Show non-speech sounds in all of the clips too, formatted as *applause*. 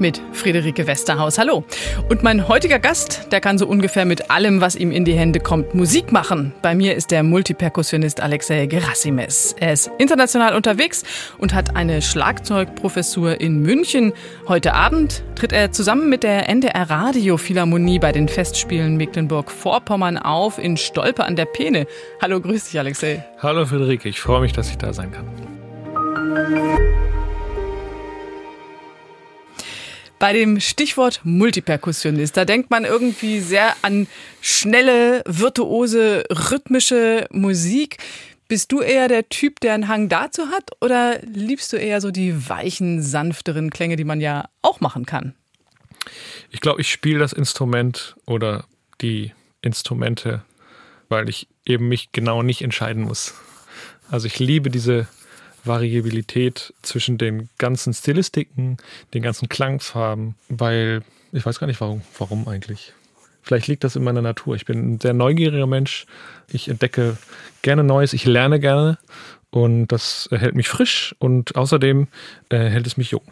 Mit Friederike Westerhaus. Hallo. Und mein heutiger Gast, der kann so ungefähr mit allem, was ihm in die Hände kommt, Musik machen. Bei mir ist der Multiperkussionist Alexei Gerassimes. Er ist international unterwegs und hat eine Schlagzeugprofessur in München. Heute Abend tritt er zusammen mit der NDR Radio Philharmonie bei den Festspielen Mecklenburg-Vorpommern auf in Stolpe an der Peene. Hallo, grüß dich, Alexei. Hallo, Friederike. Ich freue mich, dass ich da sein kann. Bei dem Stichwort Multiperkussionist, da denkt man irgendwie sehr an schnelle, virtuose, rhythmische Musik. Bist du eher der Typ, der einen Hang dazu hat oder liebst du eher so die weichen, sanfteren Klänge, die man ja auch machen kann? Ich glaube, ich spiele das Instrument oder die Instrumente, weil ich eben mich genau nicht entscheiden muss. Also ich liebe diese Variabilität zwischen den ganzen Stilistiken, den ganzen Klangfarben, weil ich weiß gar nicht warum, warum eigentlich. Vielleicht liegt das in meiner Natur. Ich bin ein sehr neugieriger Mensch. Ich entdecke gerne Neues, ich lerne gerne und das hält mich frisch und außerdem äh, hält es mich jung.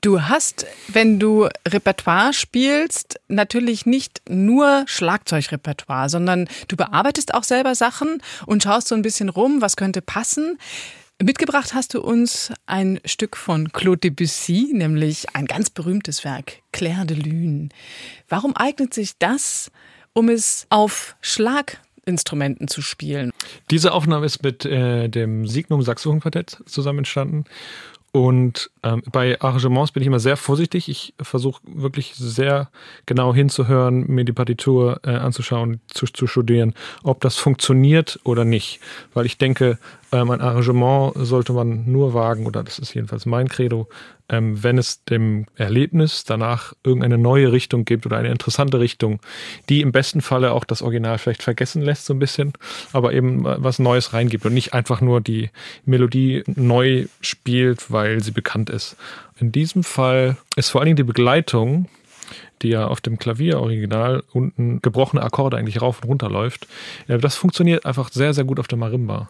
Du hast, wenn du Repertoire spielst, natürlich nicht nur Schlagzeugrepertoire, sondern du bearbeitest auch selber Sachen und schaust so ein bisschen rum, was könnte passen. Mitgebracht hast du uns ein Stück von Claude Debussy, nämlich ein ganz berühmtes Werk, Claire de Lune. Warum eignet sich das, um es auf Schlaginstrumenten zu spielen? Diese Aufnahme ist mit äh, dem Signum Saxophon-Quartett zusammen entstanden und ähm, bei Arrangements bin ich immer sehr vorsichtig. Ich versuche wirklich sehr genau hinzuhören, mir die Partitur äh, anzuschauen, zu, zu studieren, ob das funktioniert oder nicht. Weil ich denke, ähm, ein Arrangement sollte man nur wagen, oder das ist jedenfalls mein Credo, ähm, wenn es dem Erlebnis danach irgendeine neue Richtung gibt oder eine interessante Richtung, die im besten Falle auch das Original vielleicht vergessen lässt so ein bisschen, aber eben äh, was Neues reingibt und nicht einfach nur die Melodie neu spielt, weil sie bekannt ist. In diesem Fall ist vor allen Dingen die Begleitung die ja auf dem Klavier-Original unten gebrochene Akkorde eigentlich rauf und runter läuft. Ja, das funktioniert einfach sehr, sehr gut auf der Marimba.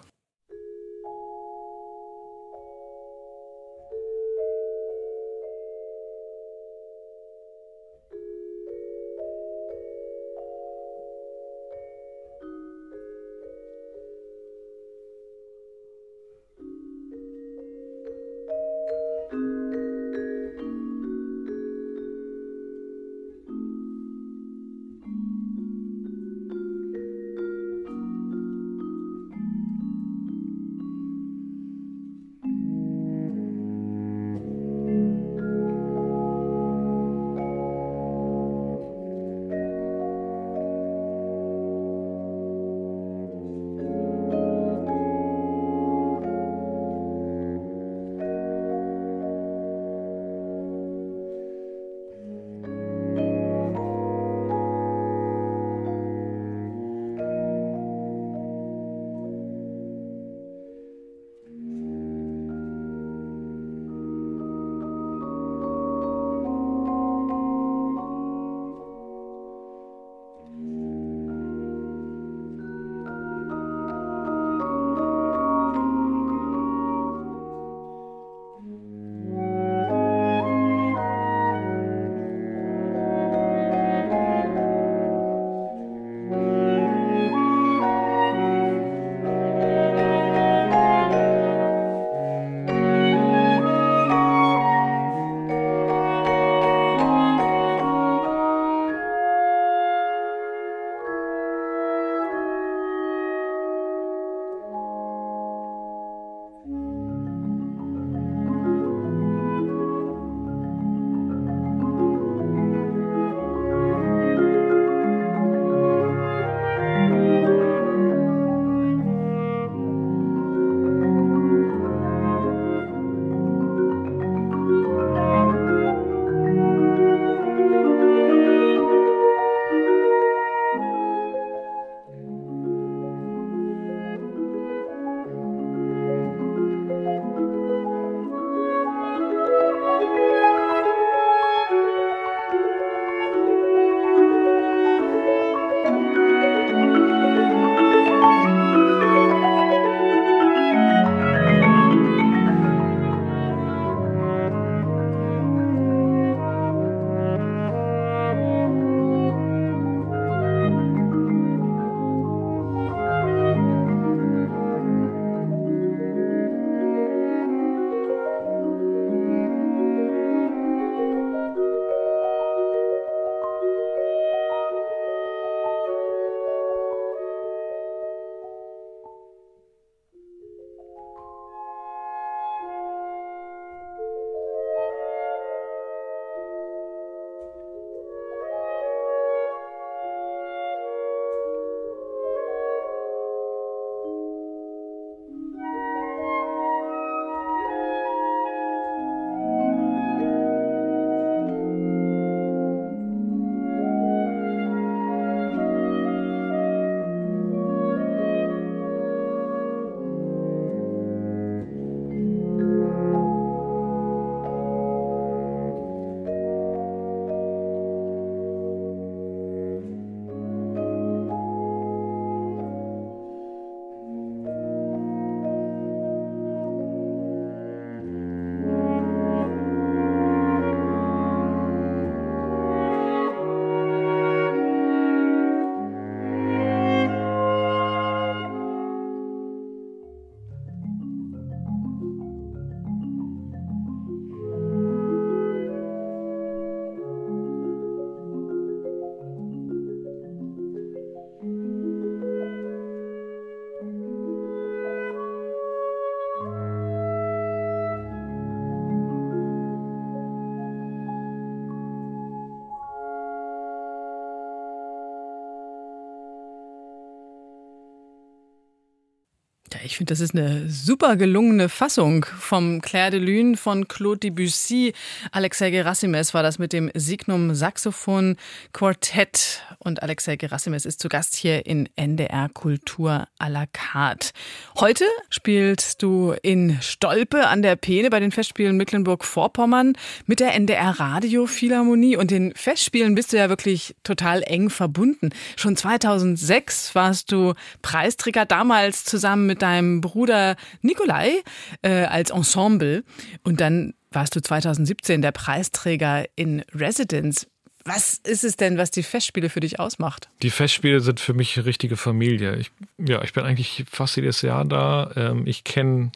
Ich finde, das ist eine super gelungene Fassung vom Claire de Lune von Claude Debussy. Alexei Gerassimes war das mit dem Signum Saxophon Quartett. Und Alexei Gerassimes ist zu Gast hier in NDR Kultur à la carte. Heute spielst du in Stolpe an der Peene bei den Festspielen Mecklenburg-Vorpommern mit der NDR Radio Philharmonie. Und den Festspielen bist du ja wirklich total eng verbunden. Schon 2006 warst du Preisträger damals zusammen mit deinem Bruder Nikolai äh, als Ensemble. Und dann warst du 2017 der Preisträger in Residence. Was ist es denn, was die Festspiele für dich ausmacht? Die Festspiele sind für mich richtige Familie. Ich, ja, ich bin eigentlich fast jedes Jahr da. Ähm, ich kenne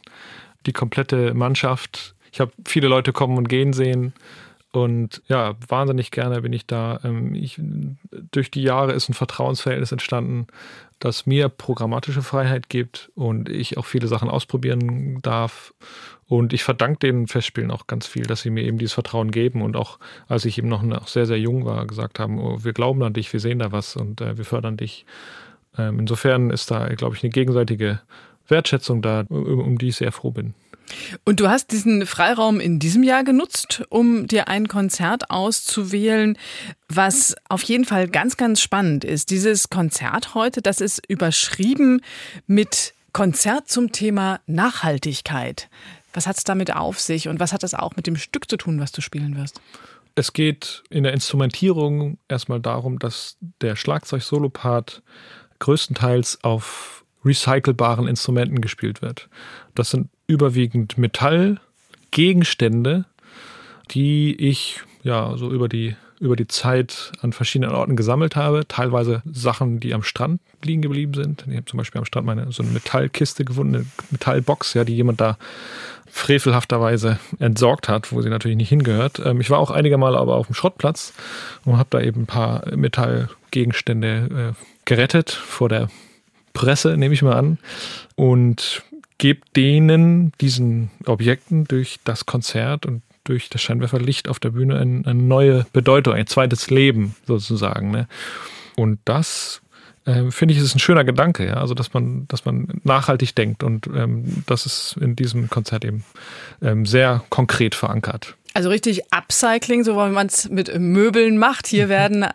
die komplette Mannschaft. Ich habe viele Leute kommen und gehen sehen. Und ja, wahnsinnig gerne bin ich da. Ähm, ich, durch die Jahre ist ein Vertrauensverhältnis entstanden, das mir programmatische Freiheit gibt und ich auch viele Sachen ausprobieren darf. Und ich verdanke den Festspielen auch ganz viel, dass sie mir eben dieses Vertrauen geben und auch, als ich eben noch, sehr, sehr jung war, gesagt haben, oh, wir glauben an dich, wir sehen da was und äh, wir fördern dich. Ähm, insofern ist da, glaube ich, eine gegenseitige Wertschätzung da, um, um die ich sehr froh bin. Und du hast diesen Freiraum in diesem Jahr genutzt, um dir ein Konzert auszuwählen, was auf jeden Fall ganz, ganz spannend ist. Dieses Konzert heute, das ist überschrieben mit Konzert zum Thema Nachhaltigkeit. Was hat es damit auf sich und was hat das auch mit dem Stück zu tun, was du spielen wirst? Es geht in der Instrumentierung erstmal darum, dass der Schlagzeug-Solopart größtenteils auf recycelbaren Instrumenten gespielt wird. Das sind überwiegend Metallgegenstände, die ich ja so über die über die Zeit an verschiedenen Orten gesammelt habe. Teilweise Sachen, die am Strand liegen geblieben sind. Ich habe zum Beispiel am Strand meine so eine Metallkiste gefunden, eine Metallbox, ja, die jemand da frevelhafterweise entsorgt hat, wo sie natürlich nicht hingehört. Ähm, ich war auch einige Male aber auf dem Schrottplatz und habe da eben ein paar Metallgegenstände äh, gerettet vor der Presse, nehme ich mal an. Und gebt denen, diesen Objekten, durch das Konzert und durch das Scheinwerferlicht auf der Bühne eine, eine neue Bedeutung, ein zweites Leben sozusagen. Ne? Und das äh, finde ich, ist ein schöner Gedanke, ja. Also dass man, dass man nachhaltig denkt und ähm, das ist in diesem Konzert eben ähm, sehr konkret verankert. Also richtig Upcycling, so wie man es mit Möbeln macht. Hier werden äh,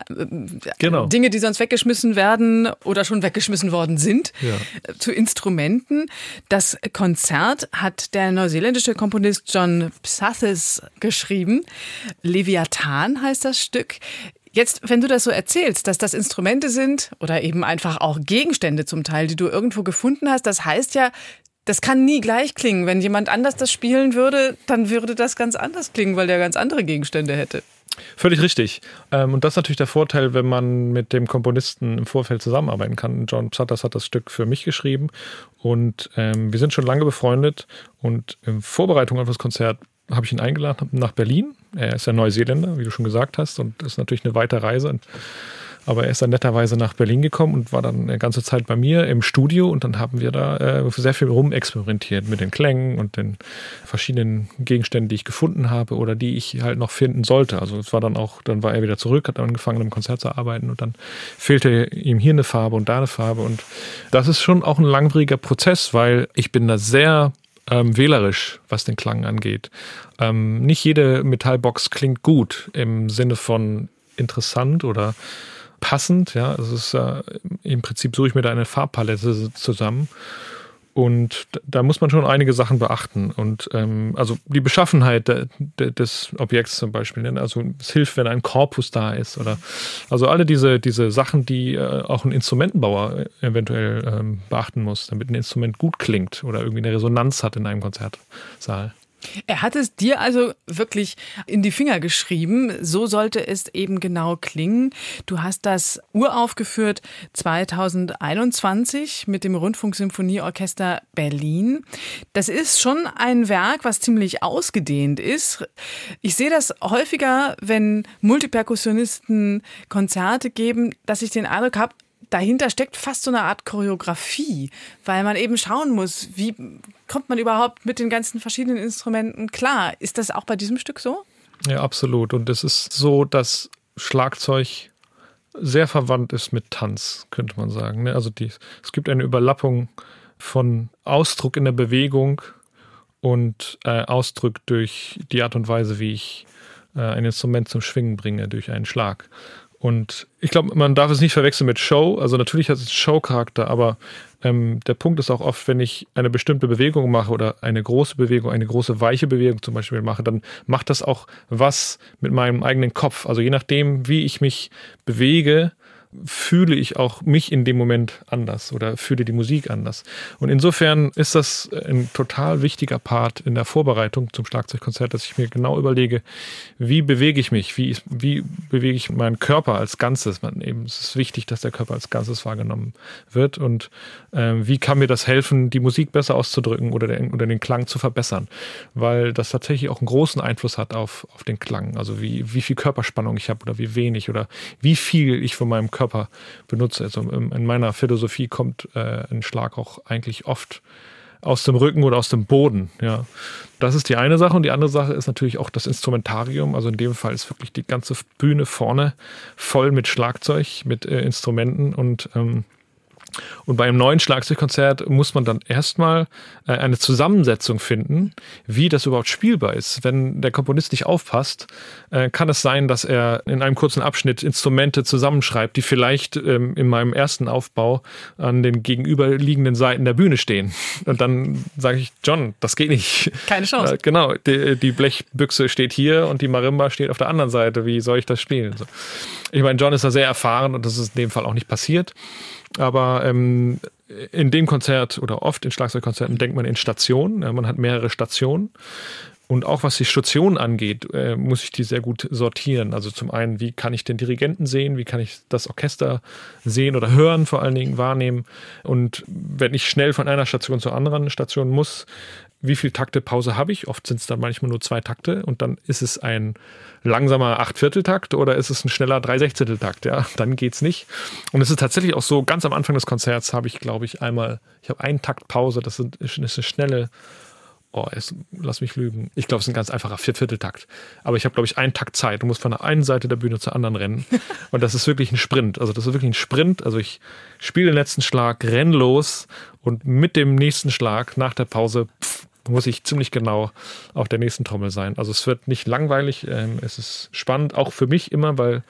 genau. Dinge, die sonst weggeschmissen werden oder schon weggeschmissen worden sind, ja. Äh, zu Instrumenten. Das Konzert hat der neuseeländische Komponist John Psathis geschrieben. Leviathan heißt das Stück. Jetzt, wenn du das so erzählst, dass das Instrumente sind oder eben einfach auch Gegenstände zum Teil, die du irgendwo gefunden hast, das heißt ja, das kann nie gleich klingen. Wenn jemand anders das spielen würde, dann würde das ganz anders klingen, weil der ganz andere Gegenstände hätte. Völlig richtig. Ähm, und das ist natürlich der Vorteil, wenn man mit dem Komponisten im Vorfeld zusammenarbeiten kann. John Psatters hat das Stück für mich geschrieben und ähm, wir sind schon lange befreundet. Und in Vorbereitung auf das Konzert habe ich ihn eingeladen nach Berlin. Er ist ja Neuseeländer, wie du schon gesagt hast, und das ist natürlich eine weite Reise. Aber er ist dann netterweise nach Berlin gekommen und war dann eine ganze Zeit bei mir im Studio und dann haben wir da äh, sehr viel rumexperimentiert mit den Klängen und den verschiedenen Gegenständen, die ich gefunden habe oder die ich halt noch finden sollte. Also es war dann auch, dann war er wieder zurück, hat angefangen im Konzert zu arbeiten und dann fehlte ihm hier eine Farbe und da eine Farbe und das ist schon auch ein langwieriger Prozess, weil ich bin da sehr ähm, wählerisch, was den Klang angeht. Ähm, nicht jede Metallbox klingt gut im Sinne von interessant oder passend. Ja, es ist äh, im Prinzip suche ich mir da eine Farbpalette zusammen. Und da muss man schon einige Sachen beachten. Und ähm, also die Beschaffenheit de, de, des Objekts zum Beispiel. Ne? Also es hilft, wenn ein Korpus da ist. Oder also alle diese, diese Sachen, die äh, auch ein Instrumentenbauer eventuell ähm, beachten muss, damit ein Instrument gut klingt oder irgendwie eine Resonanz hat in einem Konzertsaal. Er hat es dir also wirklich in die Finger geschrieben. So sollte es eben genau klingen. Du hast das uraufgeführt 2021 mit dem Rundfunksymphonieorchester Berlin. Das ist schon ein Werk, was ziemlich ausgedehnt ist. Ich sehe das häufiger, wenn Multiperkussionisten Konzerte geben, dass ich den Eindruck habe, dahinter steckt fast so eine Art Choreografie, weil man eben schauen muss, wie kommt man überhaupt mit den ganzen verschiedenen Instrumenten klar. Ist das auch bei diesem Stück so? Ja, absolut. Und es ist so, dass Schlagzeug sehr verwandt ist mit Tanz, könnte man sagen. Ne? Also die, es gibt eine Überlappung von Ausdruck in der Bewegung und äh, Ausdruck durch die Art und Weise, wie ich äh, ein Instrument zum Schwingen bringe, durch einen Schlag. Und ich glaube, man darf es nicht verwechseln mit Show. Also natürlich hat es Show-Charakter, aber ähm, der Punkt ist auch oft, wenn ich eine bestimmte Bewegung mache oder eine große Bewegung, eine große weiche Bewegung zum Beispiel mache, dann macht das auch was mit meinem eigenen Kopf. Also je nachdem, wie ich mich bewege, fühle ich auch mich in dem Moment anders oder fühle die Musik anders. Und insofern ist das ein total wichtiger Part in der Vorbereitung zum Schlagzeugkonzert, dass ich mir genau überlege, wie bewege ich mich, wie, wie bewege ich meinen Körper als Ganzes. Man eben, es ist wichtig, dass der Körper als Ganzes wahrgenommen wird und äh, wie kann mir das helfen, die Musik besser auszudrücken oder den, oder den Klang zu verbessern, weil das tatsächlich auch einen großen Einfluss hat auf, auf den Klang. Also wie, wie viel Körperspannung ich habe oder wie wenig oder wie viel ich von meinem Körper Körper benutze. Also in meiner Philosophie kommt äh, ein Schlag auch eigentlich oft aus dem Rücken oder aus dem Boden. Ja, das ist die eine Sache und die andere Sache ist natürlich auch das Instrumentarium. Also in dem Fall ist wirklich die ganze Bühne vorne voll mit Schlagzeug, mit äh, Instrumenten und ähm, und bei einem neuen Schlagzeugkonzert muss man dann erstmal äh, eine Zusammensetzung finden, wie das überhaupt spielbar ist. Wenn der Komponist nicht aufpasst, äh, kann es sein, dass er in einem kurzen Abschnitt Instrumente zusammenschreibt, die vielleicht ähm, in meinem ersten Aufbau an den gegenüberliegenden Seiten der Bühne stehen. Und dann sage ich, John, das geht nicht. Keine Chance. Äh, genau, die, Blechbüchse steht hier und die Marimba steht auf der anderen Seite. Wie soll ich das spielen? Ich meine, John ist da sehr erfahren und das ist in dem Fall auch nicht passiert. Aber ähm, in dem Konzert oder oft in Schlagzeugkonzerten denkt man in Stationen. Ja, man hat mehrere Stationen. Und auch was die Station angeht, äh, muss ich die sehr gut sortieren. Also zum einen, wie kann ich den Dirigenten sehen, wie kann ich das Orchester sehen oder hören, vor allen Dingen wahrnehmen. Und wenn ich schnell von einer Station zur anderen Station muss, wie viel Takte Pause habe ich? Oft sind es dann manchmal nur zwei Takte und dann ist es ein langsamer Achtvierteltakt oder ist es ein schneller Dreisechzehnteltakt? Ja, dann geht's nicht. Und es ist tatsächlich auch so, ganz am Anfang des Konzerts habe ich, glaube ich, einmal, ich habe einen Takt Pause, das ist eine schnelle oh, jetzt, lass mich lügen. Ich glaube, es ist ein ganz einfacher Viervierteltakt. Aber ich habe, glaube ich, einen Takt Zeit. Du musst von der einen Seite der Bühne zur anderen rennen. *laughs* Und das ist wirklich ein Sprint. Also das ist wirklich ein Sprint. Also ich spiele den letzten Schlag, renn los und mit dem nächsten Schlag nach der Pause pff, muss ich ziemlich genau auf der nächsten Trommel sein. Also es wird nicht langweilig, ähm, es ist spannend, auch für mich immer, weil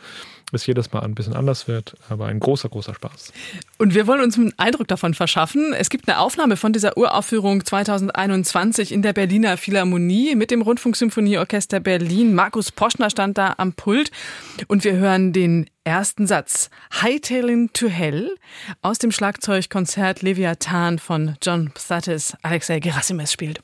es jedes Mal ein bisschen anders wird, aber ein großer, großer Spaß. Und wir wollen uns einen Eindruck davon verschaffen. Es gibt eine Aufnahme von dieser Uraufführung 2021 in der Berliner Philharmonie mit dem Rundfunksymphonieorchester Berlin. Markus Poschner stand da am Pult und wir hören den ersten Satz Hightailing to Hell aus dem Schlagzeugkonzert Leviathan von John Psatis. Alexei Gerassimes spielt.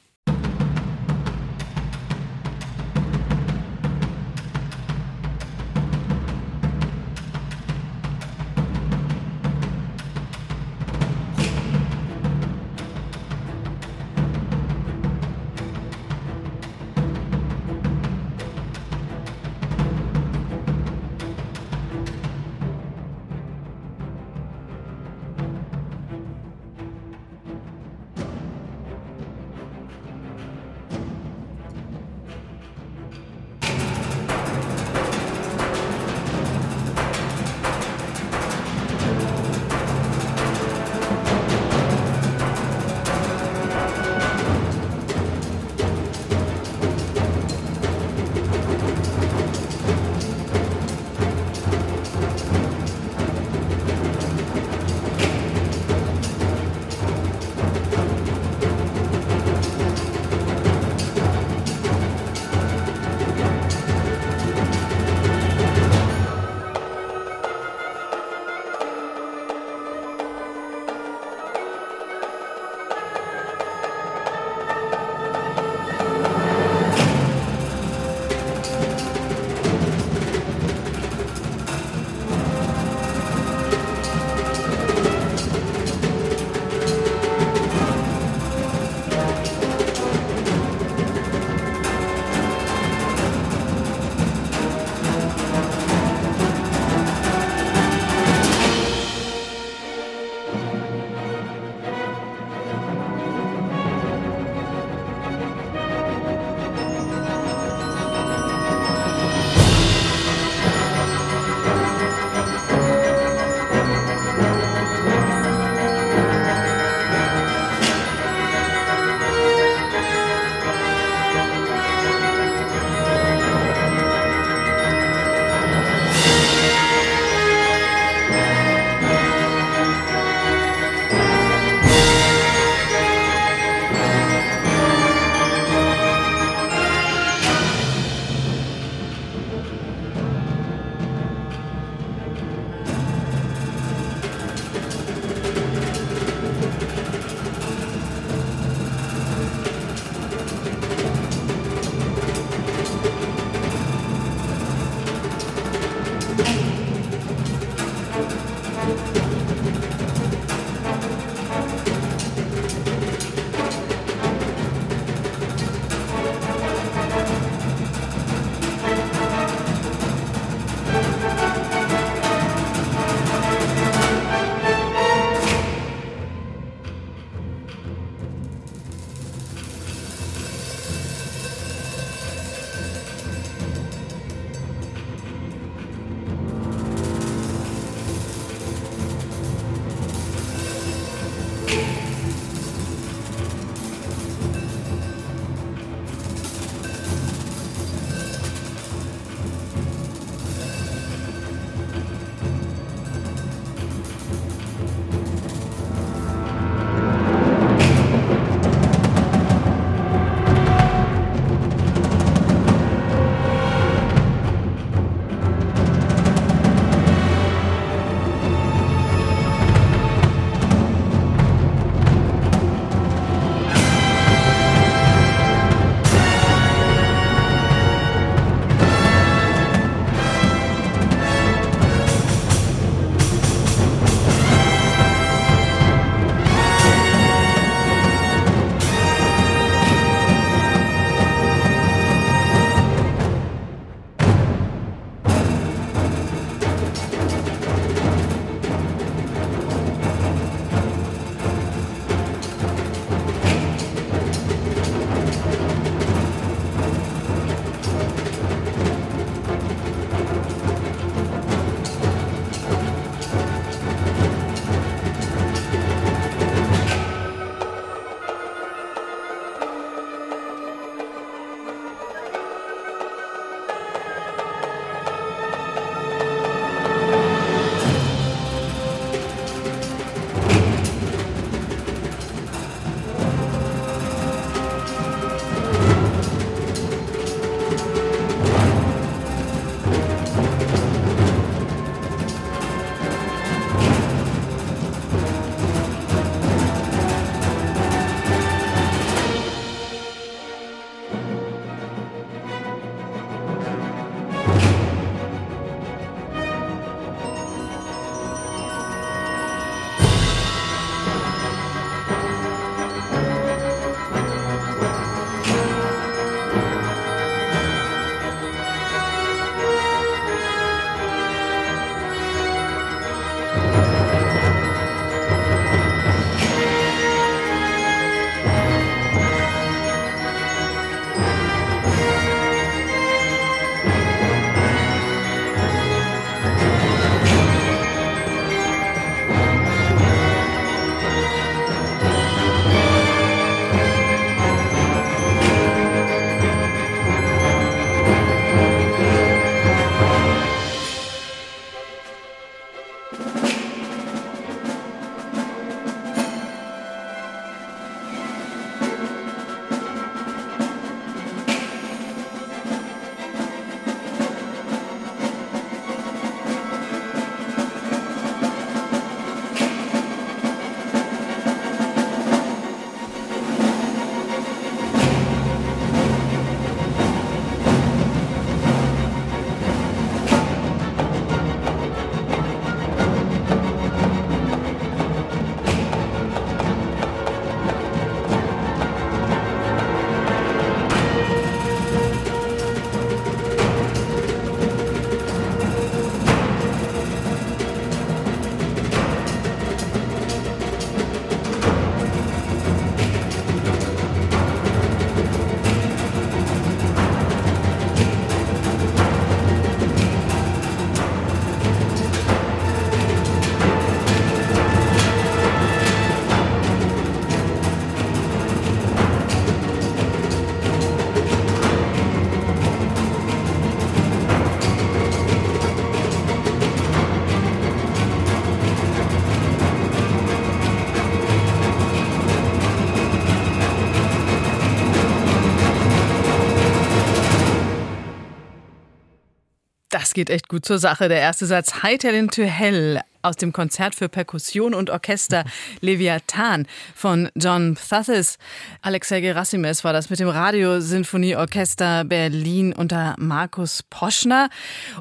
Das geht echt gut zur Sache. Der erste Satz Hightail to Hell aus dem Konzert für Perkussion und Orchester *laughs* Leviathan von John Pthathis. Alexei Gerassimes war das mit dem Radiosinfonieorchester Berlin unter Markus Poschner.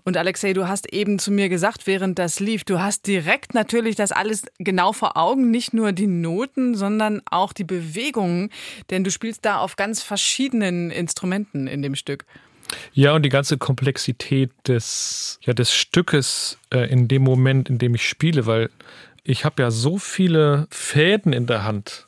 Und Alexei, du hast eben zu mir gesagt, während das lief, du hast direkt natürlich das alles genau vor Augen, nicht nur die Noten, sondern auch die Bewegungen, denn du spielst da auf ganz verschiedenen Instrumenten in dem Stück. Ja, und die ganze Komplexität des, ja, des Stückes äh, in dem Moment, in dem ich spiele, weil ich habe ja so viele Fäden in der Hand.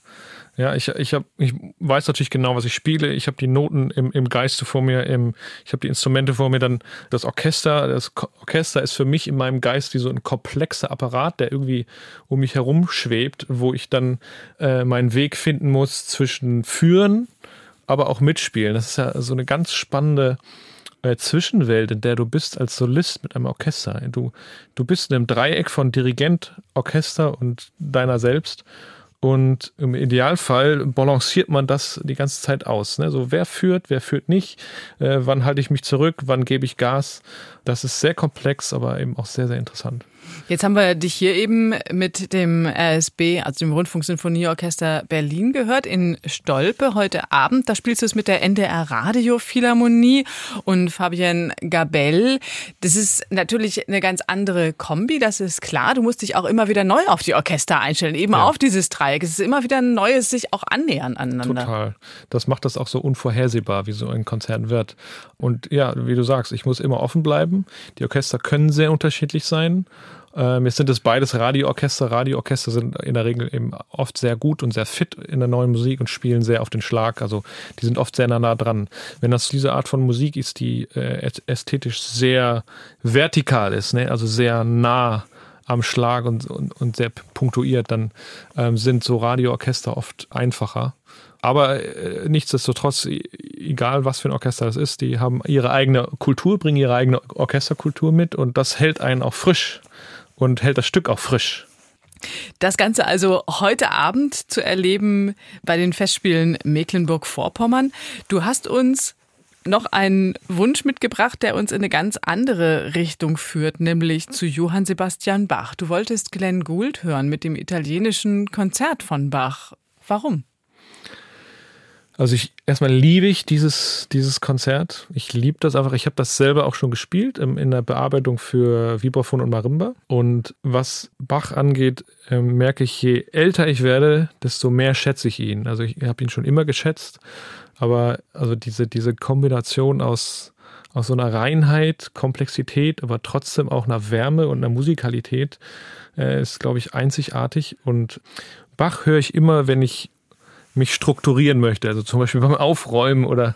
Ja, ich, ich, hab, ich weiß natürlich genau, was ich spiele. Ich habe die Noten im, im Geiste vor mir, im, ich habe die Instrumente vor mir, dann das Orchester. Das Orchester ist für mich in meinem Geist wie so ein komplexer Apparat, der irgendwie um mich herum schwebt, wo ich dann äh, meinen Weg finden muss zwischen Führen aber auch mitspielen. Das ist ja so eine ganz spannende äh, Zwischenwelt, in der du bist als Solist mit einem Orchester. Du, du bist in einem Dreieck von Dirigent, Orchester und deiner selbst. Und im Idealfall balanciert man das die ganze Zeit aus. Ne? So, wer führt, wer führt nicht, äh, wann halte ich mich zurück, wann gebe ich Gas. Das ist sehr komplex, aber eben auch sehr, sehr interessant. Jetzt haben wir dich hier eben mit dem RSB, also dem Rundfunksinfonieorchester Berlin gehört, in Stolpe heute Abend. Da spielst du es mit der NDR Radio Philharmonie und Fabienne Gabel. Das ist natürlich eine ganz andere Kombi, das ist klar. Du musst dich auch immer wieder neu auf die Orchester einstellen, eben ja. auf dieses Dreieck. Es ist immer wieder ein neues sich auch annähern aneinander. Total. Das macht das auch so unvorhersehbar, wie so ein Konzert wird. Und ja, wie du sagst, ich muss immer offen bleiben. Die Orchester können sehr unterschiedlich sein. Ähm, jetzt sind es beides Radioorchester. Radioorchester sind in der Regel eben oft sehr gut und sehr fit in der neuen Musik und spielen sehr auf den Schlag. Also die sind oft sehr nah dran. Wenn das diese Art von Musik ist, die äh, ästhetisch sehr vertikal ist, ne? also sehr nah am Schlag und, und, und sehr punktuiert, dann ähm, sind so Radioorchester oft einfacher. Aber äh, nichtsdestotrotz, egal was für ein Orchester das ist, die haben ihre eigene Kultur, bringen ihre eigene Orchesterkultur mit und das hält einen auch frisch und hält das Stück auch frisch. Das Ganze also heute Abend zu erleben bei den Festspielen Mecklenburg-Vorpommern. Du hast uns noch einen Wunsch mitgebracht, der uns in eine ganz andere Richtung führt, nämlich zu Johann Sebastian Bach. Du wolltest Glenn Gould hören mit dem italienischen Konzert von Bach. Warum? Also ich erstmal liebe ich dieses, dieses Konzert. Ich liebe das einfach. Ich habe das selber auch schon gespielt in, in der Bearbeitung für Vibraphon und Marimba. Und was Bach angeht, äh, merke ich, je älter ich werde, desto mehr schätze ich ihn. Also ich habe ihn schon immer geschätzt. Aber also diese, diese Kombination aus, aus so einer Reinheit, Komplexität, aber trotzdem auch einer Wärme und einer Musikalität äh, ist, glaube ich, einzigartig. Und Bach höre ich immer, wenn ich mich strukturieren möchte. Also zum Beispiel beim Aufräumen oder,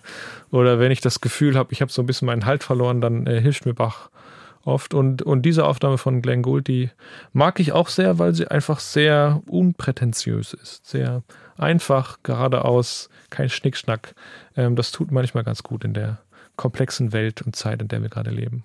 oder wenn ich das Gefühl habe, ich habe so ein bisschen meinen Halt verloren, dann äh, hilft mir Bach oft. Und, und diese Aufnahme von Glenn Gould, die mag ich auch sehr, weil sie einfach sehr unprätentiös ist. Sehr einfach, geradeaus, kein Schnickschnack. Ähm, das tut manchmal ganz gut in der komplexen Welt und Zeit, in der wir gerade leben.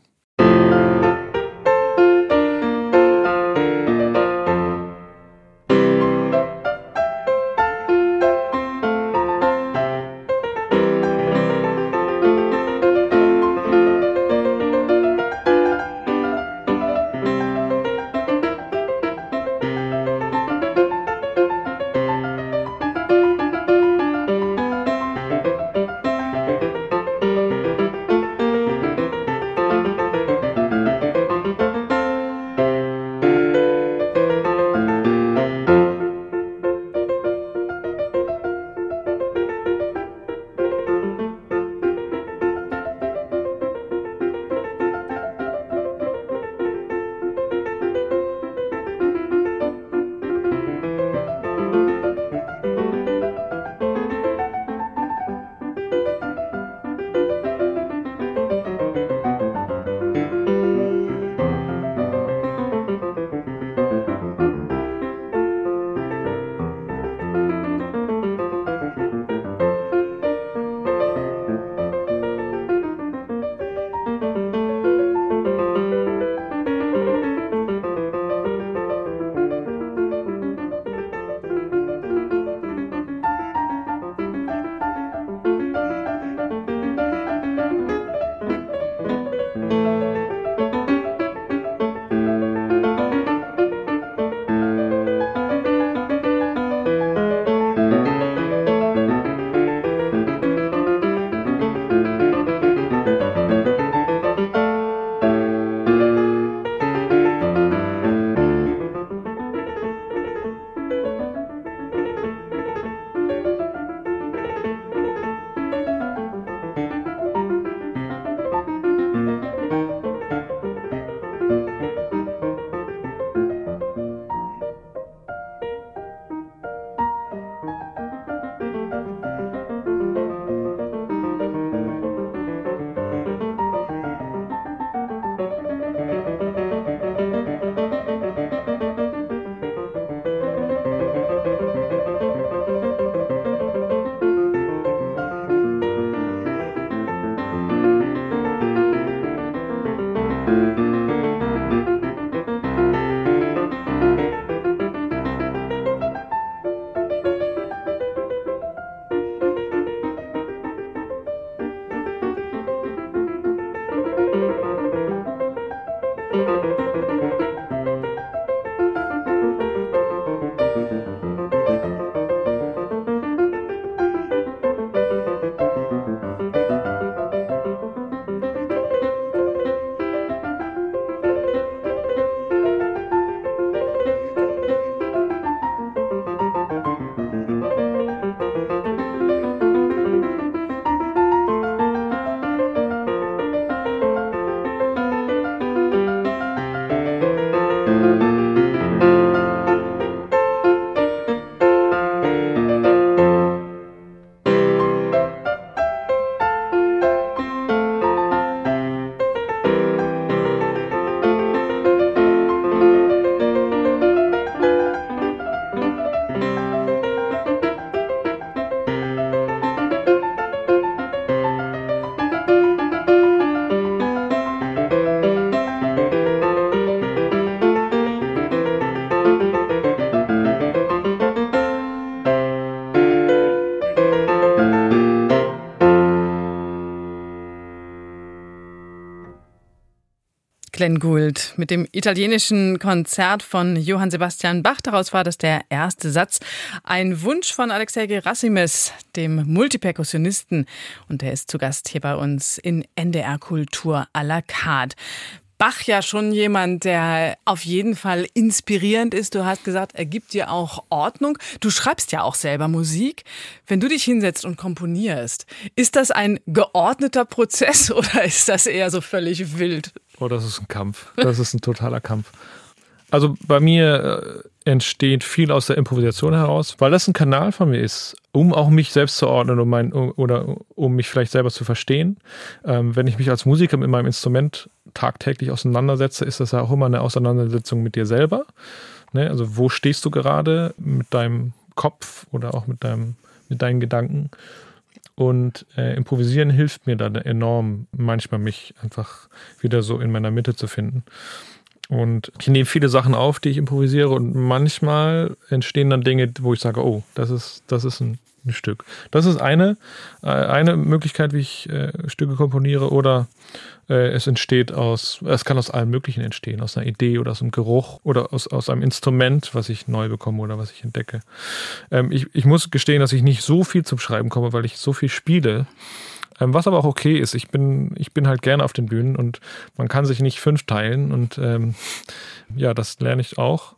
Gould mit dem italienischen Konzert von Johann Sebastian Bach. Daraus war das der erste Satz. Ein Wunsch von Alexei Gerassimes, dem Multiperkussionisten. Und der ist zu Gast hier bei uns in NDR Kultur à la carte. Bach ja schon jemand, der auf jeden Fall inspirierend ist. Du hast gesagt, er gibt dir auch Ordnung. Du schreibst ja auch selber Musik. Wenn du dich hinsetzt und komponierst, ist das ein geordneter Prozess *laughs* oder ist das eher so völlig wild? Oh, das ist ein Kampf. Das ist ein totaler Kampf. Also bei mir äh, entsteht viel aus der Improvisation heraus, weil das ein Kanal von mir ist, um auch mich selbst zu ordnen um mein, oder um mich vielleicht selber zu verstehen. Ähm, wenn ich mich als Musiker mit meinem Instrument tagtäglich auseinandersetze, ist das ja auch immer eine Auseinandersetzung mit dir selber. Ne? Also wo stehst du gerade mit deinem Kopf oder auch mit, deinem, mit deinen Gedanken? Und äh, improvisieren hilft mir dann enorm, manchmal mich einfach wieder so in meiner Mitte zu finden. Und ich nehme viele Sachen auf, die ich improvisiere und manchmal entstehen dann Dinge, wo ich sage, oh, das ist, das ist ein, ein Stück. Das ist eine, äh, eine Möglichkeit, wie ich äh, Stücke komponiere oder äh, es entsteht aus, es kann aus allem Möglichen entstehen, aus einer Idee oder aus einem Geruch oder aus, aus einem Instrument, was ich neu bekomme oder was ich entdecke. Ähm, ich, ich muss gestehen, dass ich nicht so viel zum Schreiben komme, weil ich so viel spiele was aber auch okay ist. Ich bin, ich bin halt gerne auf den Bühnen und man kann sich nicht fünf teilen und ähm, ja, das lerne ich auch.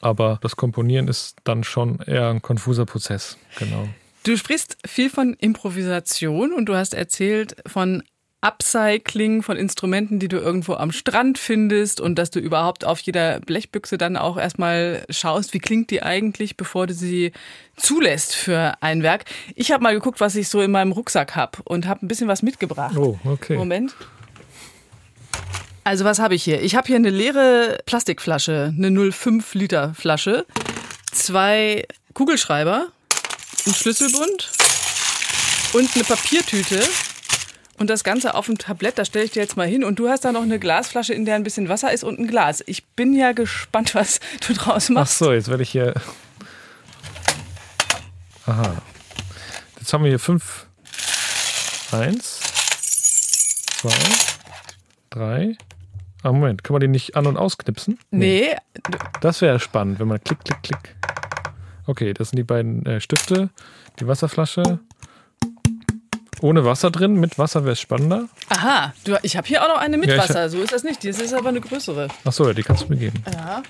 Aber das Komponieren ist dann schon eher ein konfuser Prozess, genau. Du sprichst viel von Improvisation und du hast erzählt von Upcycling von Instrumenten, die du irgendwo am Strand findest und dass du überhaupt auf jeder Blechbüchse dann auch erstmal schaust, wie klingt die eigentlich, bevor du sie zulässt für ein Werk. Ich habe mal geguckt, was ich so in meinem Rucksack habe und habe ein bisschen was mitgebracht. Oh, okay. Moment. Also was habe ich hier? Ich habe hier eine leere Plastikflasche, eine 0,5 Liter Flasche, zwei Kugelschreiber, einen Schlüsselbund und eine Papiertüte und das Ganze auf dem Tablett, da stelle ich dir jetzt mal hin. Und du hast da noch eine Glasflasche, in der ein bisschen Wasser ist und ein Glas. Ich bin ja gespannt, was du draus machst. Ach so, jetzt werde ich hier. Aha. Jetzt haben wir hier fünf. Eins, zwei, drei. Ah, Moment, kann man den nicht an- und ausknipsen? Nee. Das wäre spannend, wenn man klick, klick, klick. Okay, das sind die beiden äh, Stifte, die Wasserflasche ohne Wasser drin. Mit Wasser wäre es spannender. Aha, du, ich habe hier auch noch eine mit Ja, ich Wasser. hab- So ist das nicht. Das ist aber eine größere. Achso, ja, die kannst du mir geben. Ja.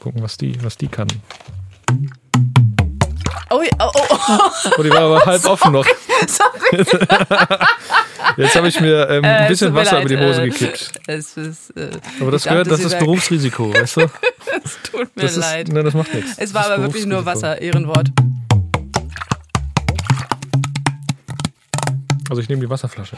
Gucken, was die, was die kann. Oh, ja, oh, oh, oh. Oh, die war aber *laughs* halb offen noch. sorry. Jetzt habe ich mir ähm, ein Äh, bisschen tut mir Wasser leid, über die Hose äh, gekippt. Es ist, äh, Aber das ich gehört, dachte, das sie ist Berufsrisiko, weißt du? *laughs* Es tut mir Das ist, leid. nein, das macht nichts. Es war Das ist aber wirklich nur Berufsrisiko. Wasser, Ehrenwort. Also ich nehme die Wasserflasche.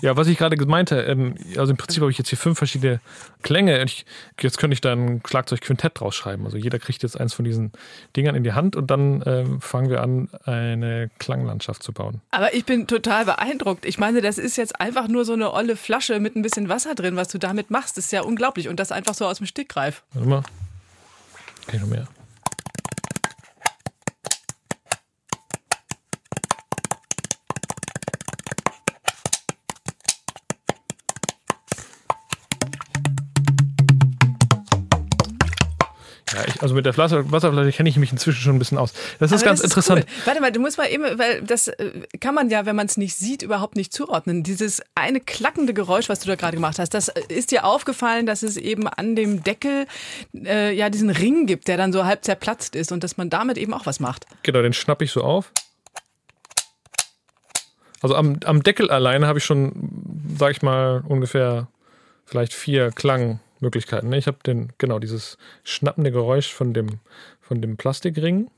Ja, was ich gerade meinte, ähm, also im Prinzip habe ich jetzt hier fünf verschiedene Klänge. Ich, jetzt könnte ich da ein Schlagzeugquintett draus schreiben. Also jeder kriegt jetzt eins von diesen Dingern in die Hand und dann ähm, fangen wir an, eine Klanglandschaft zu bauen. Aber ich bin total beeindruckt. Ich meine, das ist jetzt einfach nur so eine olle Flasche mit ein bisschen Wasser drin, was du damit machst. Das ist ja unglaublich. Und das einfach so aus dem Stegreif. Warte mal. Okay, noch mehr. Ja, ich, also mit der Flasche, Wasserflasche kenne ich mich inzwischen schon ein bisschen aus. Das ist Aber ganz das interessant. Cool. Warte mal, du musst mal eben, weil das äh, kann man ja, wenn man es nicht sieht, überhaupt nicht zuordnen. Dieses eine klackende Geräusch, was du da gerade gemacht hast, das äh, ist dir aufgefallen, dass es eben an dem Deckel äh, ja diesen Ring gibt, der dann so halb zerplatzt ist und dass man damit eben auch was macht. Genau, den schnapp ich so auf. Also am, am Deckel alleine habe ich schon, sag ich mal, ungefähr vielleicht vier Klangmöglichkeiten. Ne? Ich habe den, genau, dieses schnappende Geräusch von dem, von dem Plastikring.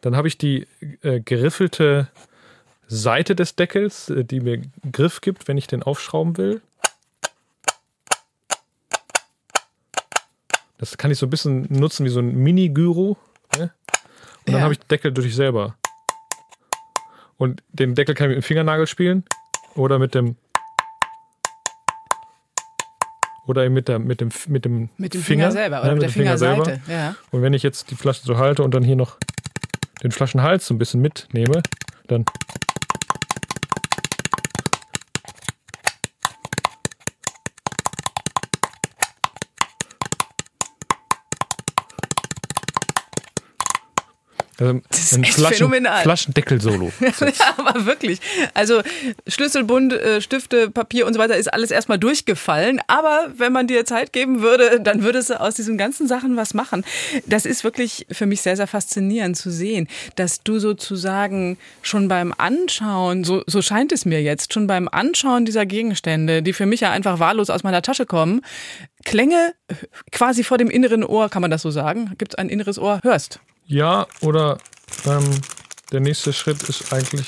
Dann habe ich die äh, geriffelte Seite des Deckels, äh, die mir Griff gibt, wenn ich den aufschrauben will. Das kann ich so ein bisschen nutzen wie so ein Mini-Gyro. Ne? Und dann Ja. habe ich den Deckel durch selber. Und den Deckel kann ich mit dem Fingernagel spielen oder mit dem oder eben mit, der, mit, dem, mit dem Mit dem Finger, Finger, selber oder Ja, mit der dem Finger selber. Fingerseite. Ja. Und wenn ich jetzt die Flasche so halte und dann hier noch den Flaschenhals so ein bisschen mitnehme, dann Also ist ein Flaschen, phänomenal. Flaschendeckel-Solo. *laughs* Ja, aber wirklich. Also Schlüsselbund, äh, Stifte, Papier und so weiter ist alles erstmal durchgefallen. Aber wenn man dir Zeit geben würde, dann würdest du aus diesen ganzen Sachen was machen. Das ist wirklich für mich sehr, sehr faszinierend zu sehen, dass du sozusagen schon beim Anschauen, so, so scheint es mir jetzt, schon beim Anschauen dieser Gegenstände, die für mich ja einfach wahllos aus meiner Tasche kommen, Klänge quasi vor dem inneren Ohr, kann man das so sagen? Gibt es ein inneres Ohr? Hörst. Ja, oder ähm, der nächste Schritt ist eigentlich,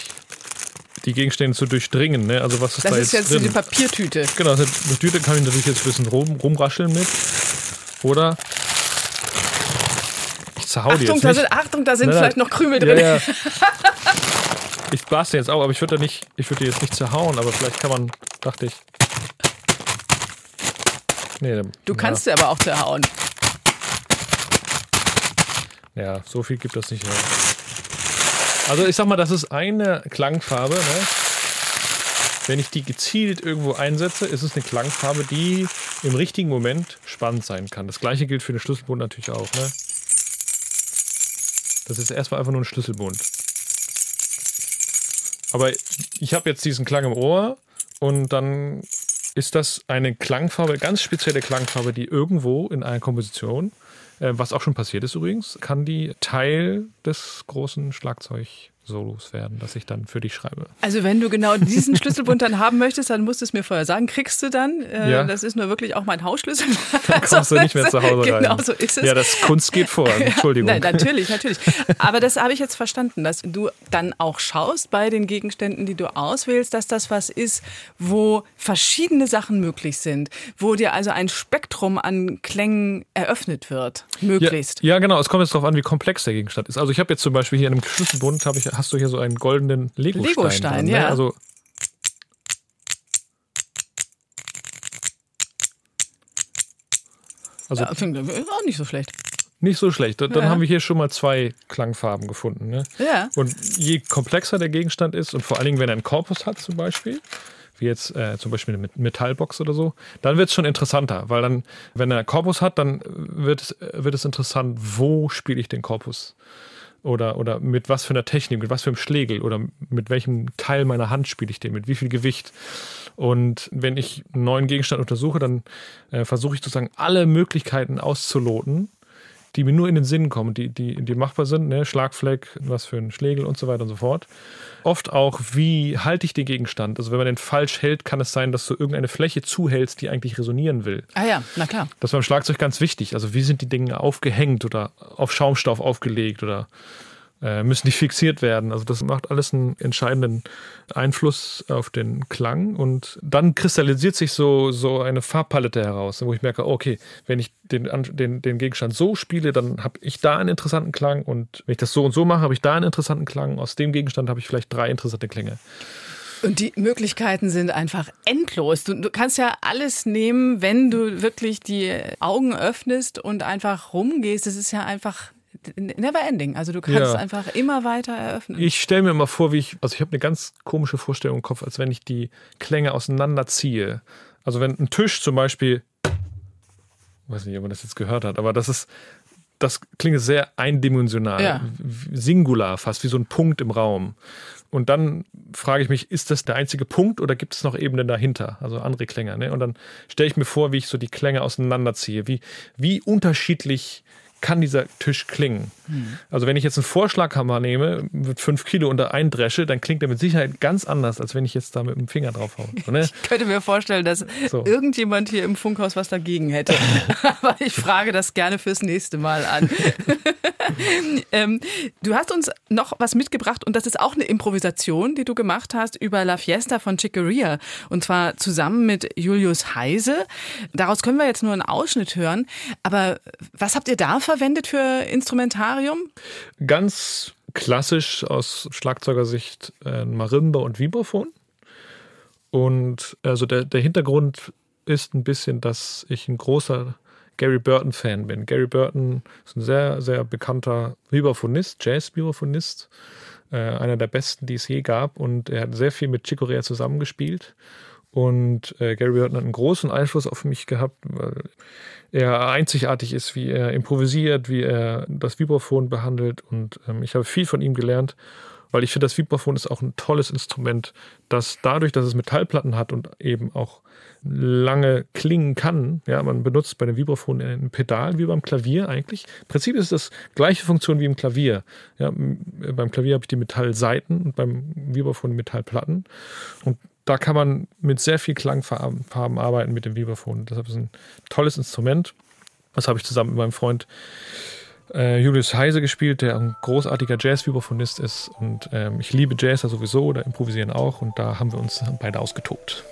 die Gegenstände zu durchdringen. Ne? Also was ist Das da ist jetzt jetzt drin? die Papiertüte. Genau, also eine Tüte kann ich natürlich jetzt ein bisschen rum, rumrascheln mit. Oder ich zerhau die Achtung, jetzt da nicht. sind, Achtung, da sind Nein, vielleicht noch Krümel drin. Ja, ja. *laughs* Ich blaste jetzt auch, aber ich würde da nicht, ich würde die jetzt nicht zerhauen, aber vielleicht kann man, dachte ich. Nee, Du kannst sie aber auch zerhauen. Ja, so viel gibt das nicht mehr. Also ich sag mal, das ist eine Klangfarbe. Ne? Wenn ich die gezielt irgendwo einsetze, ist es eine Klangfarbe, die im richtigen Moment spannend sein kann. Das gleiche gilt für den Schlüsselbund natürlich auch. Ne? Das ist erstmal einfach nur ein Schlüsselbund. Aber ich habe jetzt diesen Klang im Ohr und dann ist das eine Klangfarbe, ganz spezielle Klangfarbe, die irgendwo in einer Komposition, was auch schon passiert ist übrigens, kann die Teil des großen Schlagzeugsolos werden, das ich dann für dich schreibe. Also wenn du genau diesen Schlüsselbund dann haben möchtest, dann musst du es mir vorher sagen. Kriegst du dann? Äh, Ja. Das ist nur wirklich auch mein Hausschlüssel. *laughs* Dann kommst du nicht mehr zu Hause rein. Genau so ist es. Ja, das Kunst geht vor. *laughs* Entschuldigung. Nein, natürlich, natürlich. Aber das habe ich jetzt verstanden, dass du dann auch schaust bei den Gegenständen, die du auswählst, dass das was ist, wo verschiedene Sachen möglich sind, wo dir also ein Spektrum an Klängen eröffnet wird, möglichst. Ja, ja, genau. Es kommt jetzt darauf an, wie komplex der Gegenstand ist. Also ich habe jetzt zum Beispiel hier in einem Schlüsselbund habe ich, hast du hier so einen goldenen Lego-Stein. Legostein, ne? ja. Also Also Ja, finde ich auch nicht so schlecht. nicht so schlecht. Dann Ja. haben wir hier schon mal zwei Klangfarben gefunden. Ne? Ja. Und je komplexer der Gegenstand ist und vor allen Dingen, wenn er einen Korpus hat zum Beispiel, wie jetzt äh, zum Beispiel eine Met- Metallbox oder so, dann wird es schon interessanter, weil dann, wenn er einen Korpus hat, dann wird es, wird es interessant, wo spiele ich den Korpus? Oder, oder mit was für einer Technik, mit was für einem Schlegel oder mit welchem Teil meiner Hand spiele ich den, mit wie viel Gewicht. Und wenn ich einen neuen Gegenstand untersuche, dann äh, versuche ich sozusagen alle Möglichkeiten auszuloten, die mir nur in den Sinn kommen, die, die, die machbar sind, ne? Schlagfleck, was für ein Schlegel und so weiter und so fort. Oft auch, wie halte ich den Gegenstand? Also wenn man den falsch hält, kann es sein, dass du irgendeine Fläche zuhältst, die eigentlich resonieren will. Ah ja, na klar. Das war beim Schlagzeug ganz wichtig. Also wie sind die Dinge aufgehängt oder auf Schaumstoff aufgelegt oder müssen die fixiert werden? Also das macht alles einen entscheidenden Einfluss auf den Klang und dann kristallisiert sich so, so eine Farbpalette heraus, wo ich merke, okay, wenn ich den, den, den Gegenstand so spiele, dann habe ich da einen interessanten Klang und wenn ich das so und so mache, habe ich da einen interessanten Klang. Aus dem Gegenstand habe ich vielleicht drei interessante Klänge. Und die Möglichkeiten sind einfach endlos. Du, du kannst ja alles nehmen, wenn du wirklich die Augen öffnest und einfach rumgehst. Das ist ja einfach never ending. Also du kannst Ja. einfach immer weiter eröffnen. Ich stelle mir immer vor, wie ich, also ich habe eine ganz komische Vorstellung im Kopf, als wenn ich die Klänge auseinanderziehe. Also wenn ein Tisch zum Beispiel, weiß nicht, ob man das jetzt gehört hat, aber das ist, das klingt sehr eindimensional, Ja. singular, fast wie so ein Punkt im Raum. Und dann frage ich mich, ist das der einzige Punkt oder gibt es noch Ebenen dahinter, also andere Klänge? Ne? Und dann stelle ich mir vor, wie ich so die Klänge auseinanderziehe, wie, wie unterschiedlich kann dieser Tisch klingen. Also wenn ich jetzt einen Vorschlaghammer nehme, mit fünf Kilo und da eindresche, dann klingt er mit Sicherheit ganz anders, als wenn ich jetzt da mit dem Finger drauf haue. Ne? *laughs* Ich könnte mir vorstellen, dass So. irgendjemand hier im Funkhaus was dagegen hätte. *laughs* Aber ich frage das gerne fürs nächste Mal an. *laughs* ähm, du hast uns noch was mitgebracht und das ist auch eine Improvisation, die du gemacht hast über La Fiesta von Chicoria. Und zwar zusammen mit Julius Heise. Daraus können wir jetzt nur einen Ausschnitt hören. Aber was habt ihr da verwendet für Instrumentarium? Ganz klassisch aus Schlagzeugersicht äh, Marimba und Vibraphon. Und also der, der Hintergrund ist ein bisschen, dass ich ein großer Gary Burton-Fan bin. Gary Burton ist ein sehr, sehr bekannter Vibraphonist, Jazz-Vibraphonist, äh, einer der besten, die es je gab. Und er hat sehr viel mit Chico Rea zusammengespielt. Und äh, Gary Burton hat einen großen Einfluss auf mich gehabt, weil er einzigartig ist, wie er improvisiert, wie er das Vibraphon behandelt. Und ähm, ich habe viel von ihm gelernt weil ich finde, das Vibraphon ist auch ein tolles Instrument, das dadurch, dass es Metallplatten hat und eben auch lange klingen kann, ja, man benutzt bei dem Vibraphon ein Pedal wie beim Klavier eigentlich. Im Prinzip ist das gleiche Funktion wie im Klavier. Ja, beim Klavier habe ich die Metallseiten und beim Vibraphon die Metallplatten. Und da kann man mit sehr viel Klangfarben arbeiten mit dem Vibraphon. Deshalb ist es ein tolles Instrument. Das habe ich zusammen mit meinem Freund äh, Julius Heise gespielt, der ein großartiger Jazz-Vibraphonist ist. Und ähm, ich liebe Jazzer sowieso oder improvisieren auch. Und da haben wir uns beide ausgetobt.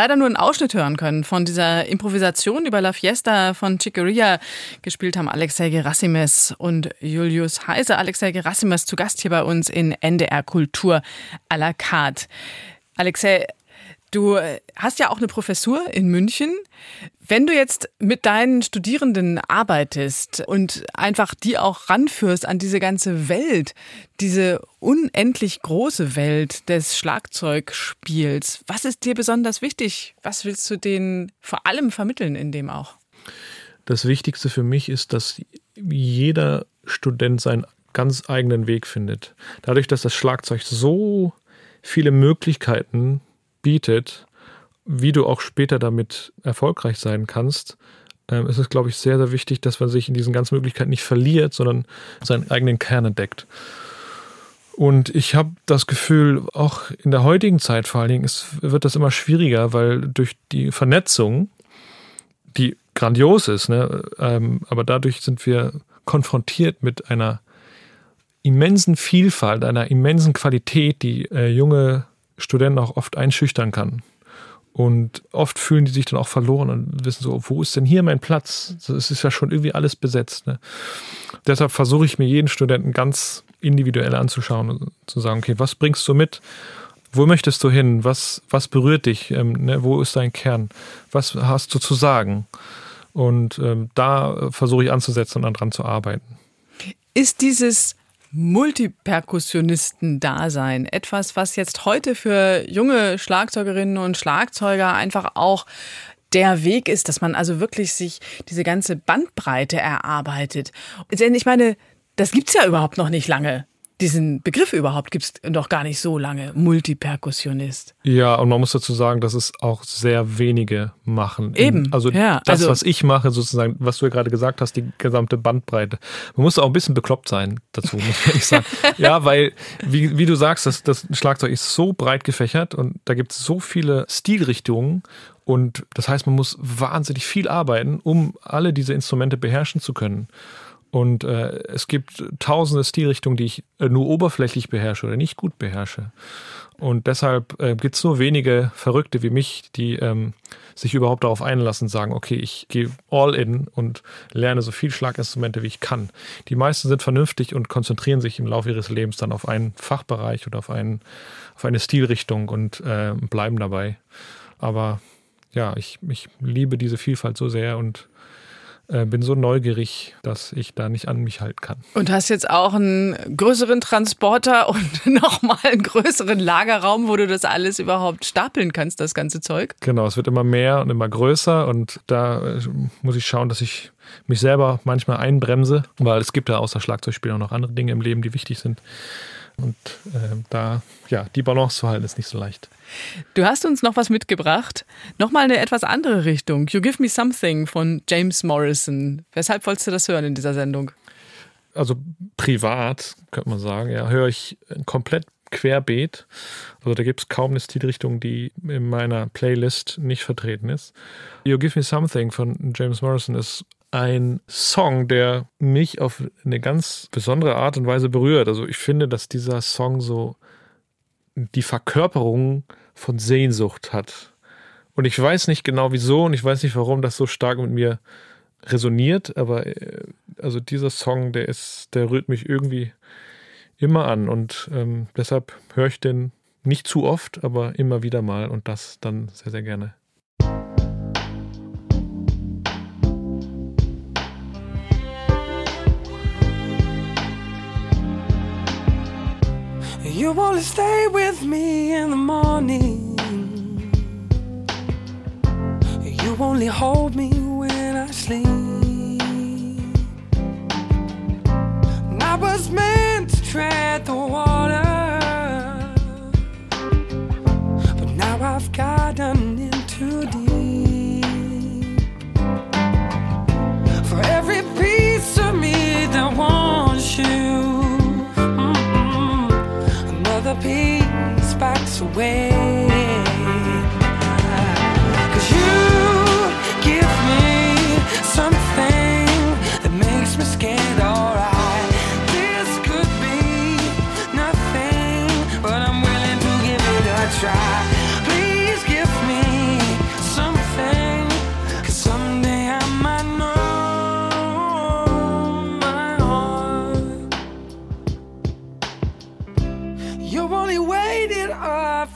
Leider nur einen Ausschnitt hören können von dieser Improvisation über La Fiesta von Chicoria. Gespielt haben Alexei Gerassimes und Julius Heise. Alexei Gerassimes zu Gast hier bei uns in NDR Kultur à la carte. Alexei, Du äh, hast ja auch eine Professur in München. Wenn du jetzt mit deinen Studierenden arbeitest und einfach die auch ranführst an diese ganze Welt, diese unendlich große Welt des Schlagzeugspiels, was ist dir besonders wichtig? Was willst du denen vor allem vermitteln in dem auch? Das Wichtigste für mich ist, dass jeder Student seinen ganz eigenen Weg findet. Dadurch, dass das Schlagzeug so viele Möglichkeiten bietet, wie du auch später damit erfolgreich sein kannst, ähm, ist es, glaube ich, sehr, sehr wichtig, dass man sich in diesen ganzen Möglichkeiten nicht verliert, sondern seinen eigenen Kern entdeckt. Und ich habe das Gefühl, auch in der heutigen Zeit vor allen Dingen, es wird das immer schwieriger, weil durch die Vernetzung, die grandios ist, ne, ähm, aber dadurch sind wir konfrontiert mit einer immensen Vielfalt, einer immensen Qualität, die äh, junge Studenten auch oft einschüchtern kann. Und oft fühlen die sich dann auch verloren und wissen so, wo ist denn hier mein Platz? Es ist ja schon irgendwie alles besetzt. Ne? Deshalb versuche ich mir jeden Studenten ganz individuell anzuschauen und zu sagen, okay, was bringst du mit? Wo möchtest du hin? Was, was berührt dich? Ähm, ne? Wo ist dein Kern? Was hast du zu sagen? Und ähm, da versuche ich anzusetzen und daran zu arbeiten. Ist dieses Multiperkussionisten-Dasein. Etwas, was jetzt heute für junge Schlagzeugerinnen und Schlagzeuger einfach auch der Weg ist, dass man also wirklich sich diese ganze Bandbreite erarbeitet. Denn ich meine, das gibt's ja überhaupt noch nicht lange diesen Begriff überhaupt gibt es noch gar nicht so lange, Multiperkussionist. Ja, und man muss dazu sagen, dass es auch sehr wenige machen. Eben. Also ja, das, also, was ich mache, sozusagen, was du ja gerade gesagt hast, die gesamte Bandbreite. Man muss auch ein bisschen bekloppt sein dazu, muss ich ehrlich sagen. *laughs* ja, weil, wie, wie du sagst, das, das Schlagzeug ist so breit gefächert und da gibt es so viele Stilrichtungen und das heißt, man muss wahnsinnig viel arbeiten, um alle diese Instrumente beherrschen zu können. Und äh, es gibt tausende Stilrichtungen, die ich äh, nur oberflächlich beherrsche oder nicht gut beherrsche. Und deshalb äh, gibt es nur wenige Verrückte wie mich, die ähm, sich überhaupt darauf einlassen und sagen, okay, ich gehe all in und lerne so viel Schlaginstrumente, wie ich kann. Die meisten sind vernünftig und konzentrieren sich im Laufe ihres Lebens dann auf einen Fachbereich oder auf, einen, auf eine Stilrichtung und äh, bleiben dabei. Aber ja, ich, ich liebe diese Vielfalt so sehr und äh, bin so neugierig, dass ich da nicht an mich halten kann. Und hast jetzt auch einen größeren Transporter *laughs* und nochmal einen größeren Lagerraum, wo du das alles überhaupt stapeln kannst, das ganze Zeug? Genau, es wird immer mehr und immer größer und da äh, muss ich schauen, dass ich mich selber manchmal einbremse, weil es gibt ja außer Schlagzeugspielen auch noch andere Dinge im Leben, die wichtig sind. Und äh, da, ja, die Balance zu halten, ist nicht so leicht. Du hast uns noch was mitgebracht. Nochmal eine etwas andere Richtung. You Give Me Something von James Morrison. Weshalb wolltest du das hören in dieser Sendung? Also privat, könnte man sagen, ja, höre ich komplett querbeet. Also da gibt es kaum eine Stilrichtung, die in meiner Playlist nicht vertreten ist. You Give Me Something von James Morrison ist ein Song, der mich auf eine ganz besondere Art und Weise berührt. Also ich finde, dass dieser Song so die Verkörperung von Sehnsucht hat. Und ich weiß nicht genau wieso und ich weiß nicht, warum das so stark mit mir resoniert, aber äh, also dieser Song, der ist, der rührt mich irgendwie immer an und ähm, deshalb höre ich den nicht zu oft, aber immer wieder mal und das dann sehr, sehr gerne. You only stay with me in the morning. You only hold me when I sleep. I was meant to tread the water. But now I've gotten in too deep. For every piece of me that wants you away.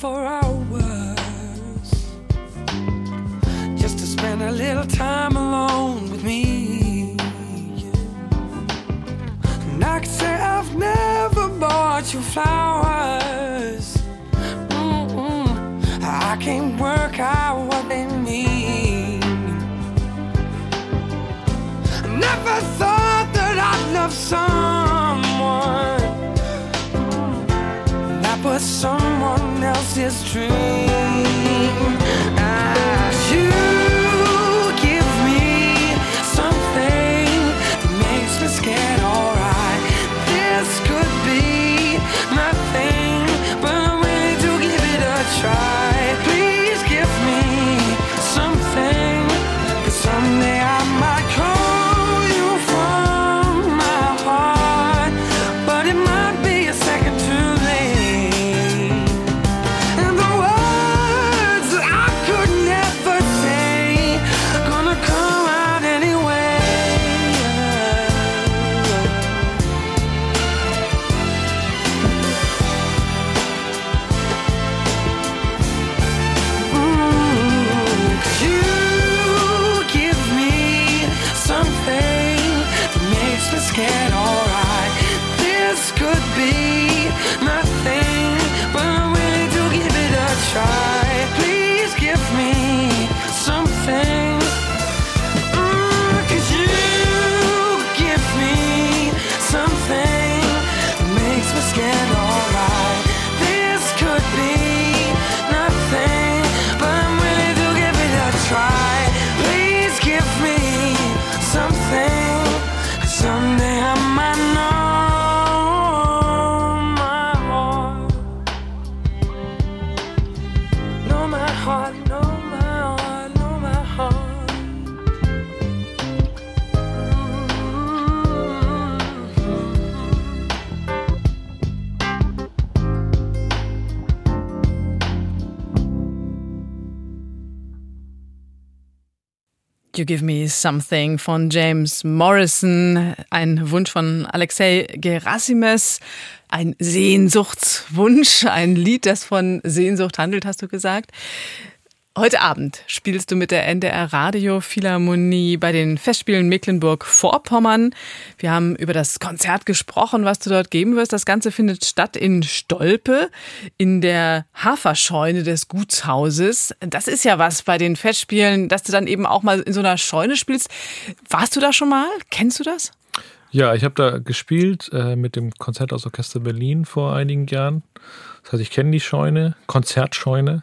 for hours just to spend a little time alone with me. And I could say I've never bought you flowers. Mm-mm. I can't work out. his dreams You Give Me Something von James Morrison, ein Wunsch von Alexei Gerasimes, ein Sehnsuchtswunsch, ein Lied, das von Sehnsucht handelt, hast du gesagt. Heute Abend spielst du mit der NDR Radio Philharmonie bei den Festspielen Mecklenburg-Vorpommern. Wir haben über das Konzert gesprochen, was du dort geben wirst. Das Ganze findet statt in Stolpe, in der Haferscheune des Gutshauses. Das ist ja was bei den Festspielen, dass du dann eben auch mal in so einer Scheune spielst. Warst du da schon mal? Kennst du das? Ja, ich habe da gespielt äh, mit dem Konzerthausorchester Berlin vor einigen Jahren. Das heißt, ich kenne die Scheune, Konzertscheune.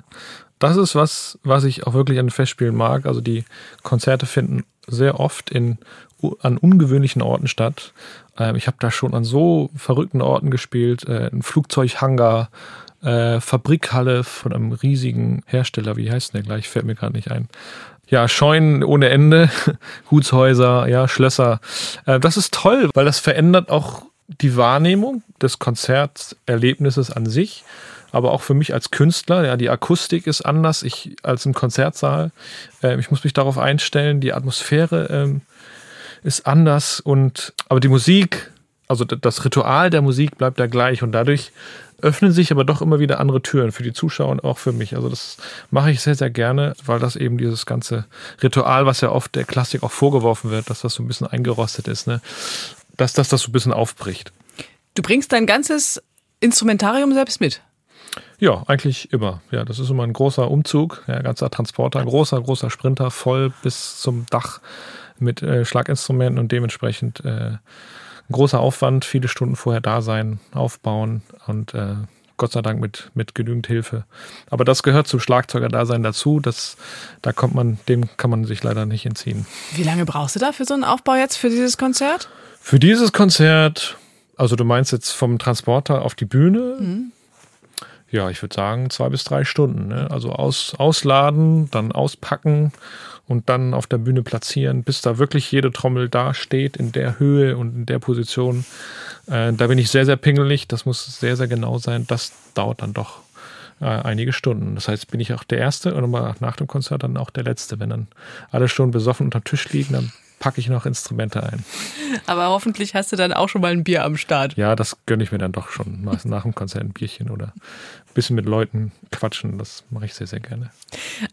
Das ist was, was ich auch wirklich an Festspielen mag. Also die Konzerte finden sehr oft in, an ungewöhnlichen Orten statt. Ähm, ich habe da schon an so verrückten Orten gespielt. Äh, ein Flugzeughangar, äh, Fabrikhalle von einem riesigen Hersteller. Wie heißt der gleich? Fällt mir gerade nicht ein. Ja, Scheunen ohne Ende, *laughs* Gutshäuser, ja, Schlösser. Äh, das ist toll, weil das verändert auch die Wahrnehmung des Konzerterlebnisses an sich aber auch für mich als Künstler, ja, die Akustik ist anders ich, als im Konzertsaal. Ähm, ich muss mich darauf einstellen, die Atmosphäre ähm, ist anders und aber die Musik, also das Ritual der Musik bleibt da gleich und dadurch öffnen sich aber doch immer wieder andere Türen für die Zuschauer und auch für mich. Also das mache ich sehr, sehr gerne, weil das eben dieses ganze Ritual, was ja oft der Klassik auch vorgeworfen wird, dass das so ein bisschen eingerostet ist, ne? dass das das so ein bisschen aufbricht. Du bringst dein ganzes Instrumentarium selbst mit. Ja, eigentlich immer. Ja, das ist immer ein großer Umzug, ja, ganzer Transporter, ein großer, großer Sprinter, voll bis zum Dach mit äh, Schlaginstrumenten und dementsprechend äh, ein großer Aufwand, viele Stunden vorher da sein, aufbauen und äh, Gott sei Dank mit, mit genügend Hilfe. Aber das gehört zum Schlagzeuger-Dasein dazu. Das, da kommt man, dem kann man sich leider nicht entziehen. Wie lange brauchst du da für so einen Aufbau jetzt, für dieses Konzert? Für dieses Konzert, also du meinst jetzt vom Transporter auf die Bühne? Mhm. Ja, ich würde sagen zwei bis drei Stunden. Ne? Also aus, ausladen, dann auspacken und dann auf der Bühne platzieren, bis da wirklich jede Trommel da steht, in der Höhe und in der Position. Äh, da bin ich sehr, sehr pingelig. Das muss sehr, sehr genau sein. Das dauert dann doch äh, einige Stunden. Das heißt, bin ich auch der Erste und mal nach dem Konzert dann auch der Letzte. Wenn dann alle schon besoffen unterm Tisch liegen, dann packe ich noch Instrumente ein. Aber hoffentlich hast du dann auch schon mal ein Bier am Start. Ja, das gönne ich mir dann doch schon. Meist nach dem Konzert ein Bierchen oder bisschen mit Leuten quatschen. Das mache ich sehr, sehr gerne.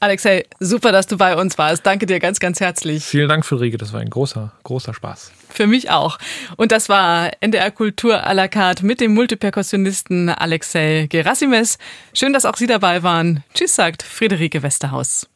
Alexei, super, dass du bei uns warst. Danke dir ganz, ganz herzlich. Vielen Dank, Friederike. Das war ein großer, großer Spaß. Für mich auch. Und das war NDR Kultur à la carte mit dem Multiperkussionisten Alexei Gerasimes. Schön, dass auch Sie dabei waren. Tschüss, sagt Friederike Westerhaus.